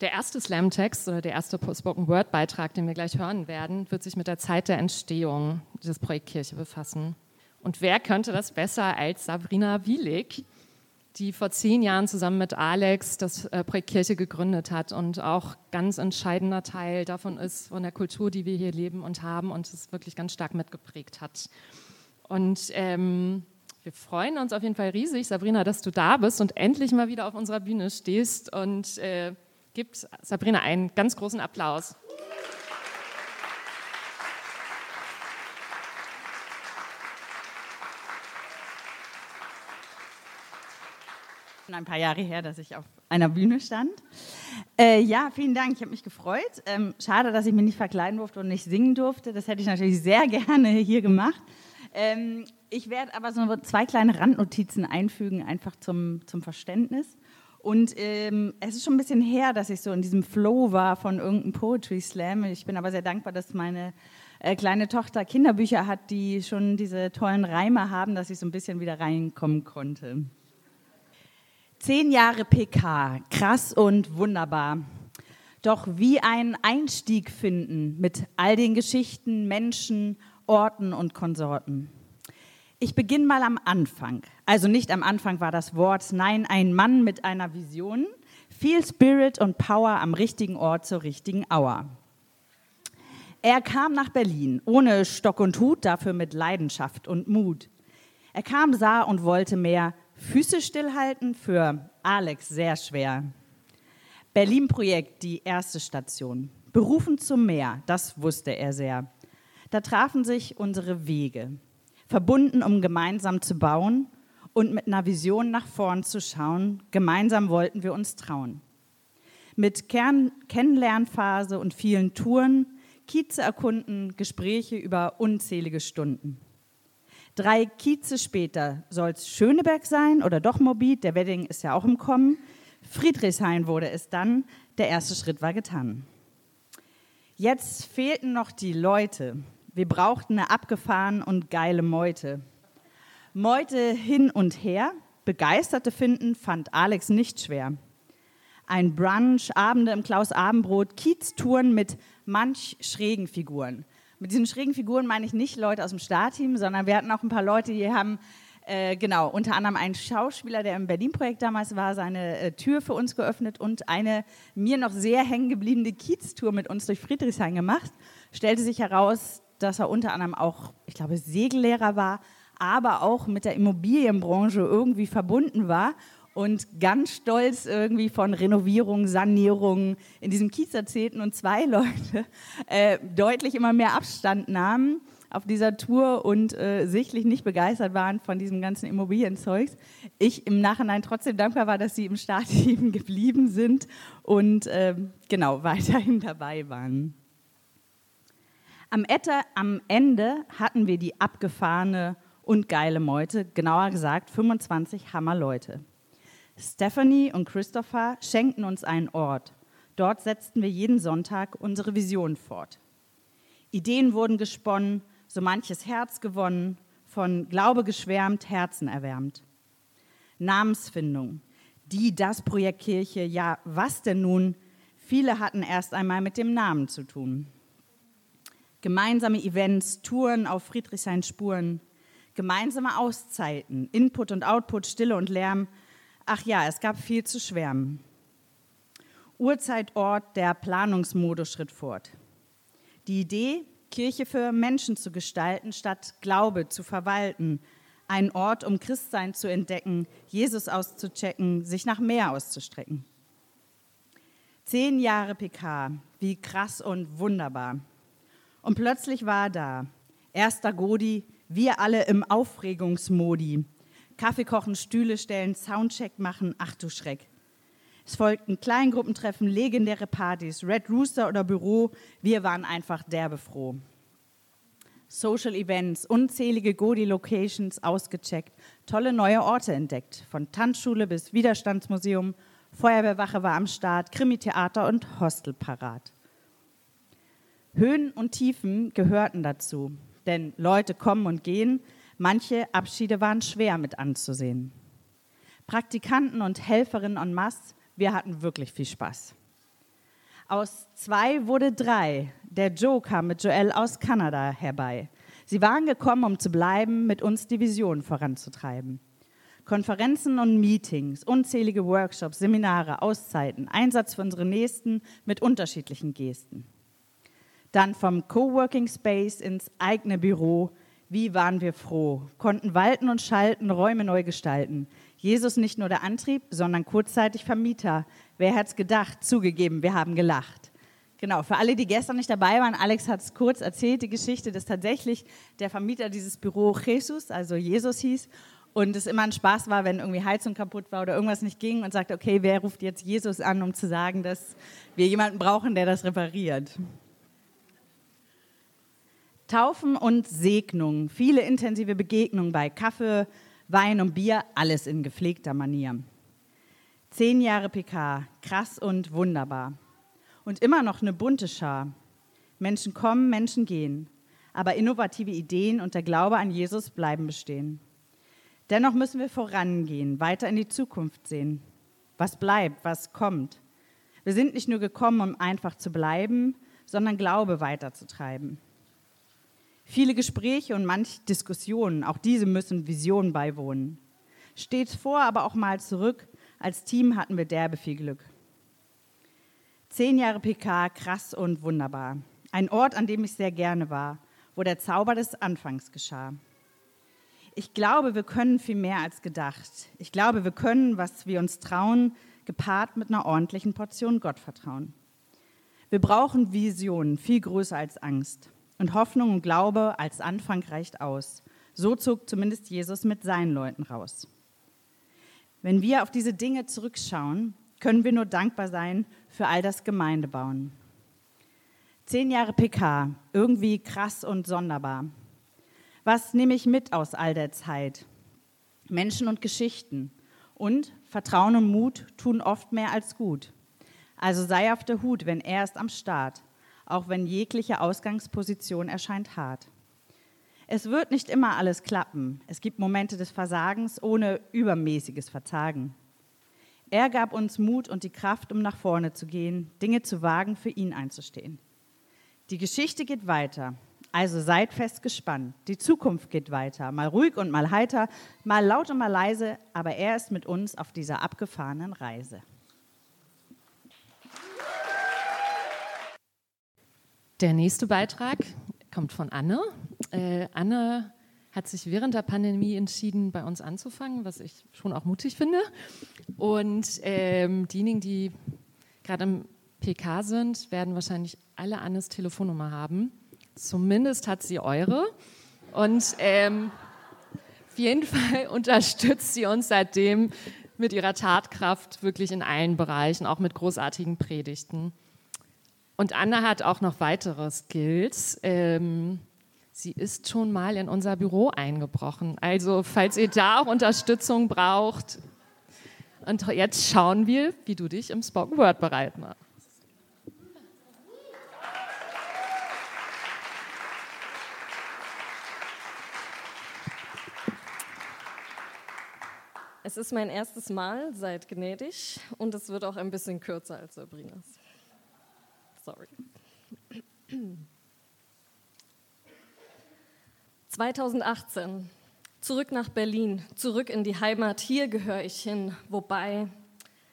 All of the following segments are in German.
Der erste Slam-Text oder der erste Spoken-Word-Beitrag, den wir gleich hören werden, wird sich mit der Zeit der Entstehung des Projekt Kirche befassen. Und wer könnte das besser als Sabrina Wielig, die vor zehn Jahren zusammen mit Alex das äh, Projekt Kirche gegründet hat und auch ganz entscheidender Teil davon ist, von der Kultur, die wir hier leben und haben und es wirklich ganz stark mitgeprägt hat. Und ähm, wir freuen uns auf jeden Fall riesig, Sabrina, dass du da bist und endlich mal wieder auf unserer Bühne stehst und äh, gibt Sabrina einen ganz großen Applaus. ein paar Jahre her, dass ich auf einer Bühne stand. Äh, ja, vielen Dank, ich habe mich gefreut. Ähm, schade, dass ich mich nicht verkleiden durfte und nicht singen durfte. Das hätte ich natürlich sehr gerne hier gemacht. Ähm, ich werde aber so zwei kleine Randnotizen einfügen, einfach zum, zum Verständnis. Und ähm, es ist schon ein bisschen her, dass ich so in diesem Flow war von irgendeinem Poetry Slam. Ich bin aber sehr dankbar, dass meine äh, kleine Tochter Kinderbücher hat, die schon diese tollen Reime haben, dass ich so ein bisschen wieder reinkommen konnte. Zehn Jahre PK, krass und wunderbar. Doch wie einen Einstieg finden mit all den Geschichten, Menschen, Orten und Konsorten. Ich beginne mal am Anfang. Also nicht am Anfang war das Wort, nein, ein Mann mit einer Vision, viel Spirit und Power am richtigen Ort zur richtigen Hour. Er kam nach Berlin, ohne Stock und Hut, dafür mit Leidenschaft und Mut. Er kam, sah und wollte mehr. Füße stillhalten für Alex sehr schwer. Berlin-Projekt, die erste Station. Berufen zum Meer, das wusste er sehr. Da trafen sich unsere Wege verbunden, um gemeinsam zu bauen und mit einer Vision nach vorn zu schauen. Gemeinsam wollten wir uns trauen. Mit Kern Kennenlernphase und vielen Touren, Kieze erkunden, Gespräche über unzählige Stunden. Drei Kieze später soll es Schöneberg sein oder doch Morbid, der Wedding ist ja auch im Kommen. Friedrichshain wurde es dann, der erste Schritt war getan. Jetzt fehlten noch die Leute, wir brauchten eine abgefahren und geile Meute. Meute hin und her, Begeisterte finden, fand Alex nicht schwer. Ein Brunch, Abende im Klaus Abendbrot, Kieztouren mit manch schrägen Figuren. Mit diesen schrägen Figuren meine ich nicht Leute aus dem Startteam, sondern wir hatten auch ein paar Leute, die haben äh, genau, unter anderem ein Schauspieler, der im Berlin-Projekt damals war, seine äh, Tür für uns geöffnet und eine mir noch sehr hängen gebliebene Kieztour mit uns durch Friedrichshain gemacht. Stellte sich heraus, dass er unter anderem auch, ich glaube, Segellehrer war, aber auch mit der Immobilienbranche irgendwie verbunden war und ganz stolz irgendwie von Renovierung, Sanierung in diesem Kiez erzählten und zwei Leute äh, deutlich immer mehr Abstand nahmen auf dieser Tour und äh, sichtlich nicht begeistert waren von diesem ganzen Immobilienzeugs. Ich im Nachhinein trotzdem dankbar war, dass sie im Startteam geblieben sind und äh, genau weiterhin dabei waren. Am, Ette, am Ende hatten wir die abgefahrene und geile Meute, genauer gesagt 25 Hammerleute. Stephanie und Christopher schenkten uns einen Ort. Dort setzten wir jeden Sonntag unsere Vision fort. Ideen wurden gesponnen, so manches Herz gewonnen, von Glaube geschwärmt, Herzen erwärmt. Namensfindung, die, das Projekt Kirche, ja, was denn nun? Viele hatten erst einmal mit dem Namen zu tun. Gemeinsame Events, Touren auf Friedrichshain Spuren, gemeinsame Auszeiten, Input und Output, Stille und Lärm. Ach ja, es gab viel zu schwärmen. Urzeitort, der Planungsmodus schritt fort. Die Idee, Kirche für Menschen zu gestalten, statt Glaube zu verwalten. Ein Ort, um Christsein zu entdecken, Jesus auszuchecken, sich nach mehr auszustrecken. Zehn Jahre PK, wie krass und wunderbar. Und plötzlich war da. Erster Godi, wir alle im Aufregungsmodi. Kaffee kochen, Stühle stellen, Soundcheck machen, ach du Schreck. Es folgten Kleingruppentreffen, legendäre Partys, Red Rooster oder Büro. Wir waren einfach derbe froh. Social Events, unzählige Godi-Locations ausgecheckt, tolle neue Orte entdeckt. Von Tanzschule bis Widerstandsmuseum, Feuerwehrwache war am Start, Krimi-Theater und Hostel parat. Höhen und Tiefen gehörten dazu, denn Leute kommen und gehen, manche Abschiede waren schwer mit anzusehen. Praktikanten und Helferinnen en masse, wir hatten wirklich viel Spaß. Aus zwei wurde drei. Der Joe kam mit Joel aus Kanada herbei. Sie waren gekommen, um zu bleiben, mit uns die Vision voranzutreiben. Konferenzen und Meetings, unzählige Workshops, Seminare, Auszeiten, Einsatz für unsere Nächsten mit unterschiedlichen Gesten. Dann vom Coworking Space ins eigene Büro. Wie waren wir froh, konnten walten und schalten, Räume neu gestalten. Jesus nicht nur der Antrieb, sondern kurzzeitig Vermieter. Wer hat's gedacht? Zugegeben, wir haben gelacht. Genau, für alle, die gestern nicht dabei waren, Alex hat es kurz erzählt, die Geschichte, dass tatsächlich der Vermieter dieses Büro Jesus, also Jesus hieß und es immer ein Spaß war, wenn irgendwie Heizung kaputt war oder irgendwas nicht ging und sagt, okay, wer ruft jetzt Jesus an, um zu sagen, dass wir jemanden brauchen, der das repariert. Taufen und Segnung, viele intensive Begegnungen bei Kaffee, Wein und Bier, alles in gepflegter Manier. Zehn Jahre PK, krass und wunderbar. Und immer noch eine bunte Schar. Menschen kommen, Menschen gehen. Aber innovative Ideen und der Glaube an Jesus bleiben bestehen. Dennoch müssen wir vorangehen, weiter in die Zukunft sehen. Was bleibt, was kommt. Wir sind nicht nur gekommen, um einfach zu bleiben, sondern Glaube weiterzutreiben. Viele Gespräche und manche Diskussionen, auch diese müssen Visionen beiwohnen. Stets vor, aber auch mal zurück. Als Team hatten wir derbe viel Glück. Zehn Jahre PK, krass und wunderbar. Ein Ort, an dem ich sehr gerne war, wo der Zauber des Anfangs geschah. Ich glaube, wir können viel mehr als gedacht. Ich glaube, wir können, was wir uns trauen, gepaart mit einer ordentlichen Portion Gottvertrauen. Wir brauchen Visionen, viel größer als Angst. Und Hoffnung und Glaube als Anfang reicht aus. So zog zumindest Jesus mit seinen Leuten raus. Wenn wir auf diese Dinge zurückschauen, können wir nur dankbar sein für all das Gemeindebauen. Zehn Jahre PK, irgendwie krass und sonderbar. Was nehme ich mit aus all der Zeit? Menschen und Geschichten. Und Vertrauen und Mut tun oft mehr als gut. Also sei auf der Hut, wenn er ist am Start auch wenn jegliche Ausgangsposition erscheint hart. Es wird nicht immer alles klappen. Es gibt Momente des Versagens ohne übermäßiges Verzagen. Er gab uns Mut und die Kraft, um nach vorne zu gehen, Dinge zu wagen, für ihn einzustehen. Die Geschichte geht weiter, also seid fest gespannt. Die Zukunft geht weiter, mal ruhig und mal heiter, mal laut und mal leise, aber er ist mit uns auf dieser abgefahrenen Reise. Der nächste Beitrag kommt von Anne. Äh, Anne hat sich während der Pandemie entschieden, bei uns anzufangen, was ich schon auch mutig finde. Und ähm, diejenigen, die gerade im PK sind, werden wahrscheinlich alle Annes Telefonnummer haben. Zumindest hat sie eure. Und ähm, auf jeden Fall unterstützt sie uns seitdem mit ihrer Tatkraft wirklich in allen Bereichen, auch mit großartigen Predigten. Und Anna hat auch noch weitere Skills. Ähm, sie ist schon mal in unser Büro eingebrochen. Also falls ihr da auch Unterstützung braucht. Und jetzt schauen wir, wie du dich im Spoken Word bereit machst. Es ist mein erstes Mal, seid gnädig und es wird auch ein bisschen kürzer als Sabrinas. Sorry. 2018. Zurück nach Berlin, zurück in die Heimat. Hier gehöre ich hin. Wobei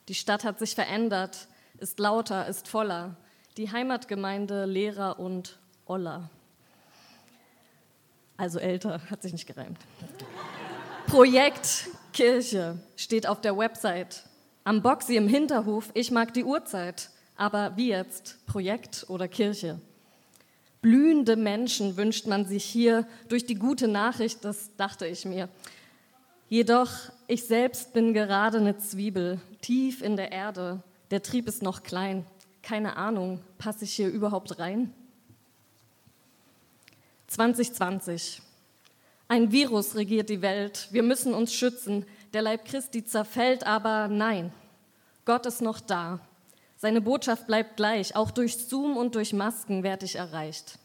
die Stadt hat sich verändert, ist lauter, ist voller. Die Heimatgemeinde leerer und oller. Also älter, hat sich nicht gereimt. Projekt Kirche steht auf der Website. Am Boxy im Hinterhof, ich mag die Uhrzeit. Aber wie jetzt? Projekt oder Kirche? Blühende Menschen wünscht man sich hier durch die gute Nachricht, das dachte ich mir. Jedoch, ich selbst bin gerade eine Zwiebel, tief in der Erde. Der Trieb ist noch klein. Keine Ahnung, passe ich hier überhaupt rein? 2020. Ein Virus regiert die Welt. Wir müssen uns schützen. Der Leib Christi zerfällt, aber nein, Gott ist noch da. Seine Botschaft bleibt gleich. Auch durch Zoom und durch Masken werde ich erreicht.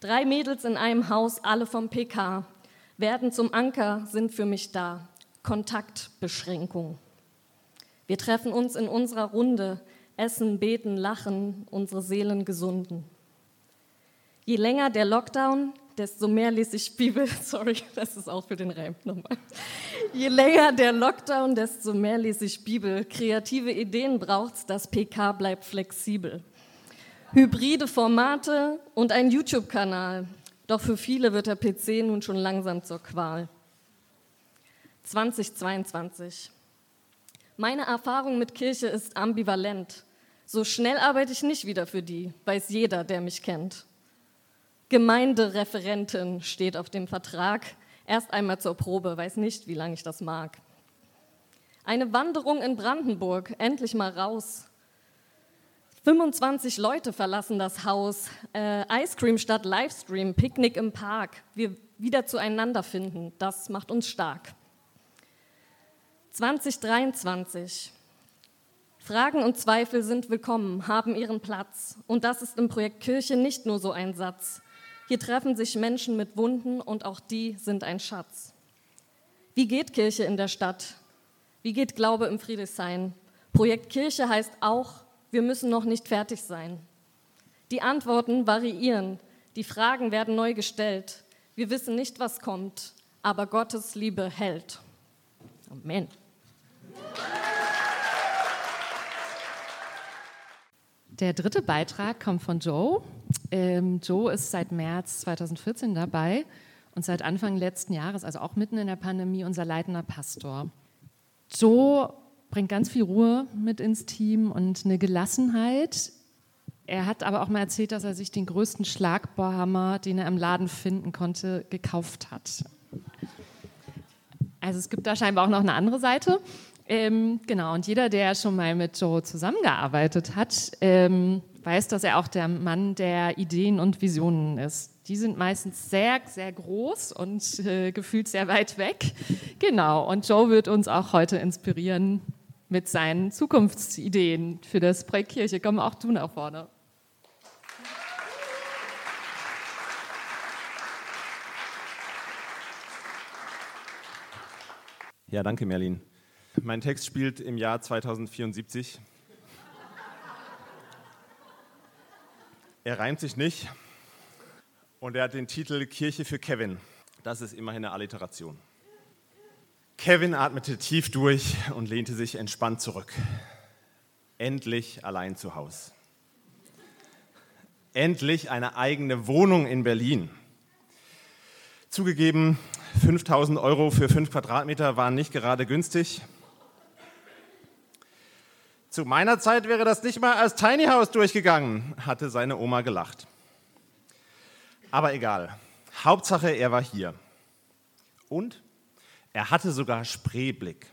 Drei Mädels in einem Haus, alle vom PK, werden zum Anker, sind für mich da. Kontaktbeschränkung. Wir treffen uns in unserer Runde. essen, beten, lachen, unsere Seelen gesunden. Je länger der Lockdown, desto mehr lese ich Bibel. Sorry, das ist auch für den Reim nochmal. Je länger der Lockdown, desto mehr lese ich Bibel. Kreative Ideen braucht's, das PK bleibt flexibel. Hybride Formate und ein YouTube-Kanal. Doch für viele wird der PC nun schon langsam zur Qual. 2022. Meine Erfahrung mit Kirche ist ambivalent. So schnell arbeite ich nicht wieder für die, weiß jeder, der mich kennt. Gemeindereferentin steht auf dem Vertrag. Erst einmal zur Probe, weiß nicht, wie lange ich das mag. Eine Wanderung in Brandenburg, endlich mal raus. 25 Leute verlassen das Haus. Äh, Ice Cream statt Livestream, Picknick im Park. Wir wieder zueinander finden, das macht uns stark. 2023. Fragen und Zweifel sind willkommen, haben ihren Platz. Und das ist im Projekt Kirche nicht nur so ein Satz. Hier treffen sich Menschen mit Wunden und auch die sind ein Schatz. Wie geht Kirche in der Stadt? Wie geht Glaube im Friedrichshain? Projekt Kirche heißt auch, wir müssen noch nicht fertig sein. Die Antworten variieren, die Fragen werden neu gestellt. Wir wissen nicht, was kommt, aber Gottes Liebe hält. Amen. Der dritte Beitrag kommt von Joe. Ähm, Joe ist seit März 2014 dabei und seit Anfang letzten Jahres, also auch mitten in der Pandemie, unser leitender Pastor. Joe bringt ganz viel Ruhe mit ins Team und eine Gelassenheit. Er hat aber auch mal erzählt, dass er sich den größten Schlagbohrhammer, den er im Laden finden konnte, gekauft hat. Also es gibt da scheinbar auch noch eine andere Seite. Ähm, genau, und jeder, der schon mal mit Joe zusammengearbeitet hat, ähm, weiß, dass er auch der Mann der Ideen und Visionen ist. Die sind meistens sehr, sehr groß und äh, gefühlt sehr weit weg. Genau, und Joe wird uns auch heute inspirieren mit seinen Zukunftsideen für das Projekt Kirche. Komm auch du nach vorne. Ja, danke, Merlin. Mein Text spielt im Jahr 2074. Er reimt sich nicht und er hat den Titel Kirche für Kevin. Das ist immerhin eine Alliteration. Kevin atmete tief durch und lehnte sich entspannt zurück. Endlich allein zu Hause. Endlich eine eigene Wohnung in Berlin. Zugegeben, 5000 Euro für 5 Quadratmeter waren nicht gerade günstig. Zu meiner Zeit wäre das nicht mal als Tiny House durchgegangen, hatte seine Oma gelacht. Aber egal. Hauptsache, er war hier. Und er hatte sogar Spreeblick.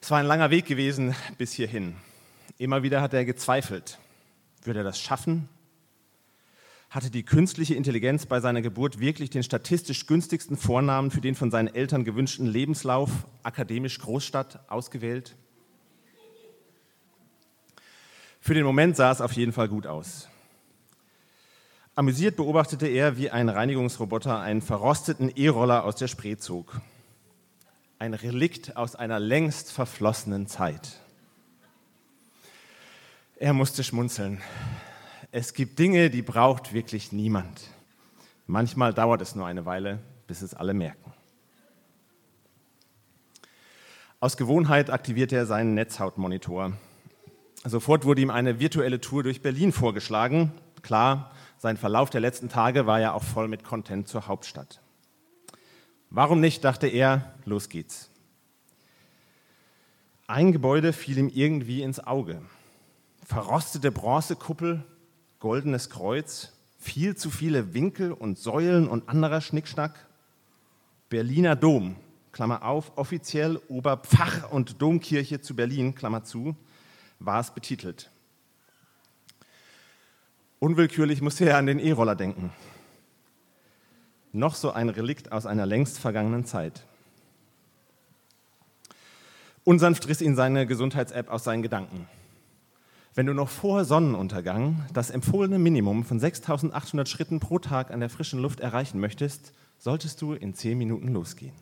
Es war ein langer Weg gewesen bis hierhin. Immer wieder hat er gezweifelt. Würde er das schaffen? Hatte die künstliche Intelligenz bei seiner Geburt wirklich den statistisch günstigsten Vornamen für den von seinen Eltern gewünschten Lebenslauf, akademisch Großstadt, ausgewählt? Für den Moment sah es auf jeden Fall gut aus. Amüsiert beobachtete er, wie ein Reinigungsroboter einen verrosteten E-Roller aus der Spree zog. Ein Relikt aus einer längst verflossenen Zeit. Er musste schmunzeln. Es gibt Dinge, die braucht wirklich niemand. Manchmal dauert es nur eine Weile, bis es alle merken. Aus Gewohnheit aktivierte er seinen Netzhautmonitor Sofort wurde ihm eine virtuelle Tour durch Berlin vorgeschlagen. Klar, sein Verlauf der letzten Tage war ja auch voll mit Content zur Hauptstadt. Warum nicht, dachte er, los geht's. Ein Gebäude fiel ihm irgendwie ins Auge. Verrostete Bronzekuppel, goldenes Kreuz, viel zu viele Winkel und Säulen und anderer Schnickschnack. Berliner Dom, Klammer auf, offiziell Oberpfach- und Domkirche zu Berlin, Klammer zu, war es betitelt. Unwillkürlich musste er an den E-Roller denken. Noch so ein Relikt aus einer längst vergangenen Zeit. Unsanft riss ihn seine Gesundheits-App aus seinen Gedanken. Wenn du noch vor Sonnenuntergang das empfohlene Minimum von 6800 Schritten pro Tag an der frischen Luft erreichen möchtest, solltest du in 10 Minuten losgehen.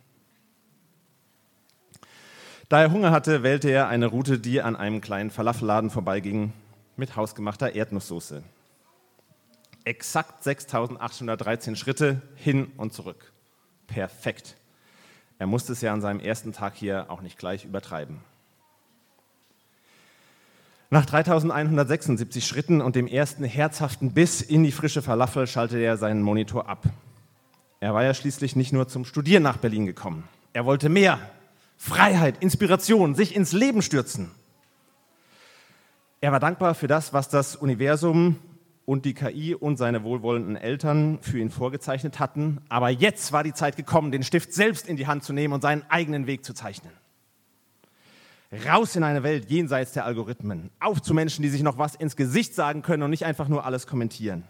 Da er Hunger hatte, wählte er eine Route, die an einem kleinen Falafelladen vorbeiging, mit hausgemachter Erdnusssoße. Exakt 6813 Schritte hin und zurück. Perfekt. Er musste es ja an seinem ersten Tag hier auch nicht gleich übertreiben. Nach 3176 Schritten und dem ersten herzhaften Biss in die frische Falafel schaltete er seinen Monitor ab. Er war ja schließlich nicht nur zum Studieren nach Berlin gekommen. Er wollte mehr. Freiheit, Inspiration, sich ins Leben stürzen. Er war dankbar für das, was das Universum und die KI und seine wohlwollenden Eltern für ihn vorgezeichnet hatten. Aber jetzt war die Zeit gekommen, den Stift selbst in die Hand zu nehmen und seinen eigenen Weg zu zeichnen. Raus in eine Welt jenseits der Algorithmen. Auf zu Menschen, die sich noch was ins Gesicht sagen können und nicht einfach nur alles kommentieren.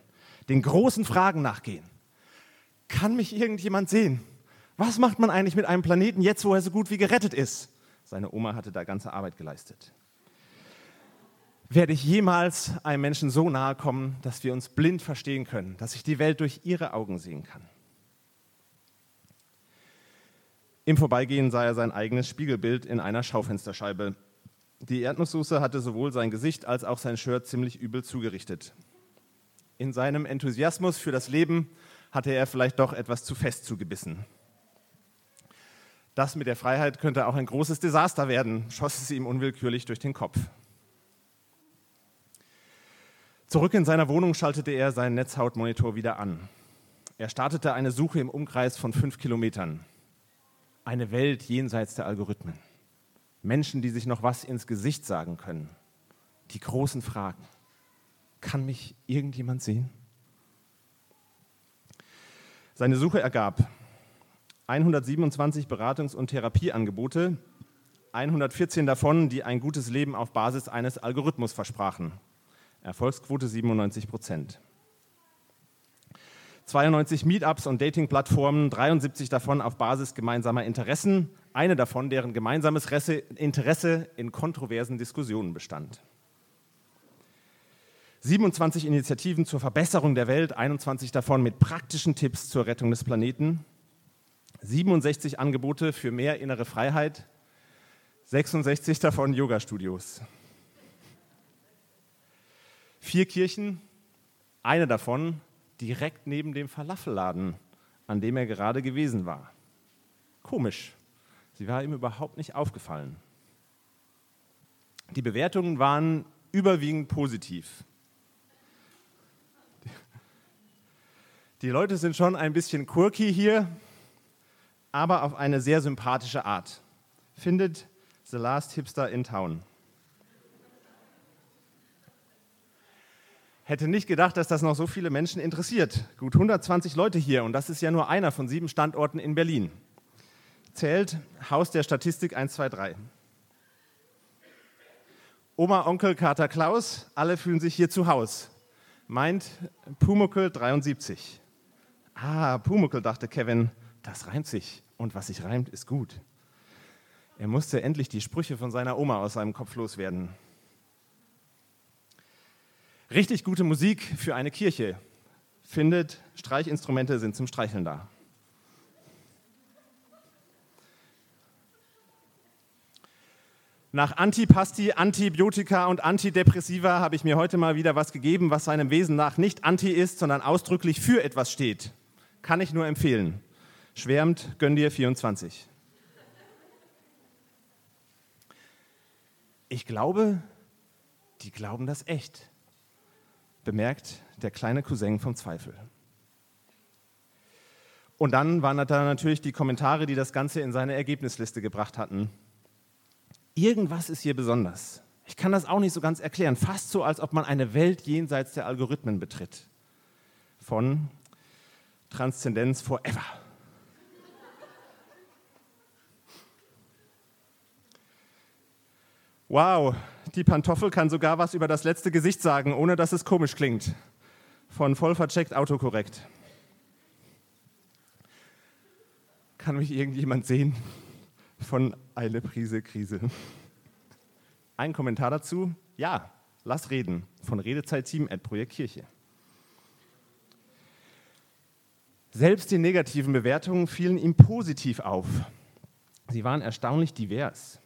Den großen Fragen nachgehen. Kann mich irgendjemand sehen? Was macht man eigentlich mit einem Planeten jetzt, wo er so gut wie gerettet ist? Seine Oma hatte da ganze Arbeit geleistet. Werde ich jemals einem Menschen so nahe kommen, dass wir uns blind verstehen können, dass ich die Welt durch ihre Augen sehen kann? Im Vorbeigehen sah er sein eigenes Spiegelbild in einer Schaufensterscheibe. Die Erdnusssoße hatte sowohl sein Gesicht als auch sein Shirt ziemlich übel zugerichtet. In seinem Enthusiasmus für das Leben hatte er vielleicht doch etwas zu fest zugebissen. Das mit der Freiheit könnte auch ein großes Desaster werden, schoss es ihm unwillkürlich durch den Kopf. Zurück in seiner Wohnung schaltete er seinen Netzhautmonitor wieder an. Er startete eine Suche im Umkreis von fünf Kilometern. Eine Welt jenseits der Algorithmen. Menschen, die sich noch was ins Gesicht sagen können. Die großen Fragen. Kann mich irgendjemand sehen? Seine Suche ergab 127 Beratungs- und Therapieangebote, 114 davon, die ein gutes Leben auf Basis eines Algorithmus versprachen. Erfolgsquote 97 Prozent. 92 Meetups und Dating-Plattformen, 73 davon auf Basis gemeinsamer Interessen, eine davon, deren gemeinsames Interesse in kontroversen Diskussionen bestand. 27 Initiativen zur Verbesserung der Welt, 21 davon mit praktischen Tipps zur Rettung des Planeten, 67 Angebote für mehr innere Freiheit, 66 davon Yoga-Studios. Vier Kirchen, eine davon direkt neben dem Falafelladen, an dem er gerade gewesen war. Komisch, sie war ihm überhaupt nicht aufgefallen. Die Bewertungen waren überwiegend positiv. Die Leute sind schon ein bisschen quirky hier, aber auf eine sehr sympathische Art. Findet The Last Hipster in Town. Hätte nicht gedacht, dass das noch so viele Menschen interessiert. Gut 120 Leute hier und das ist ja nur einer von sieben Standorten in Berlin. Zählt Haus der Statistik 123. Oma, Onkel, Kater Klaus, alle fühlen sich hier zu Haus. Meint Pumuckel 73. Ah, Pumuckel, dachte Kevin, das reimt sich. Und was sich reimt, ist gut. Er musste endlich die Sprüche von seiner Oma aus seinem Kopf loswerden. Richtig gute Musik für eine Kirche. Findet, Streichinstrumente sind zum Streicheln da. Nach Antipasti, Antibiotika und Antidepressiva habe ich mir heute mal wieder was gegeben, was seinem Wesen nach nicht anti ist, sondern ausdrücklich für etwas steht. Kann ich nur empfehlen. Schwärmt, gönn dir 24. Ich glaube, die glauben das echt bemerkt der kleine Cousin vom Zweifel. Und dann waren da natürlich die Kommentare, die das Ganze in seine Ergebnisliste gebracht hatten. Irgendwas ist hier besonders. Ich kann das auch nicht so ganz erklären. Fast so, als ob man eine Welt jenseits der Algorithmen betritt. Von Transzendenz Forever. Wow, die Pantoffel kann sogar was über das letzte Gesicht sagen, ohne dass es komisch klingt. Von voll vercheckt autokorrekt. Kann mich irgendjemand sehen? Von eine Prise Krise. Ein Kommentar dazu? Ja, lass reden. Von Redezeit-Team at Projekt Kirche. Selbst die negativen Bewertungen fielen ihm positiv auf. Sie waren erstaunlich divers.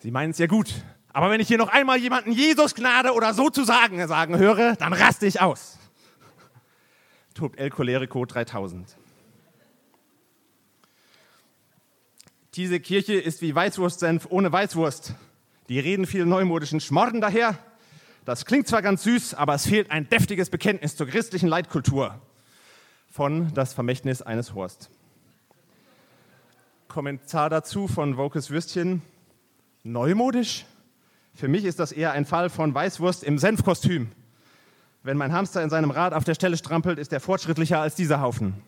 Sie meinen es ja gut, aber wenn ich hier noch einmal jemanden Jesus Gnade oder so zu sagen sagen höre, dann raste ich aus. Tobt El Cholerico 3000. Diese Kirche ist wie Weißwurstsenf ohne Weißwurst. Die reden viel neumodischen Schmorden daher. Das klingt zwar ganz süß, aber es fehlt ein deftiges Bekenntnis zur christlichen Leitkultur von Das Vermächtnis eines Horst. Kommentar dazu von Wokes Würstchen. Neumodisch? Für mich ist das eher ein Fall von Weißwurst im Senfkostüm. Wenn mein Hamster in seinem Rad auf der Stelle strampelt, ist er fortschrittlicher als dieser Haufen.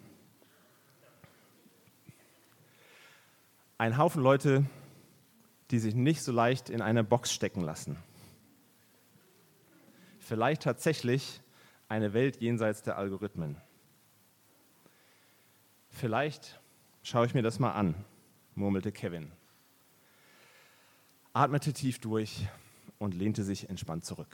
Ein Haufen Leute, die sich nicht so leicht in eine Box stecken lassen. Vielleicht tatsächlich eine Welt jenseits der Algorithmen. Vielleicht schaue ich mir das mal an, murmelte Kevin, atmete tief durch und lehnte sich entspannt zurück.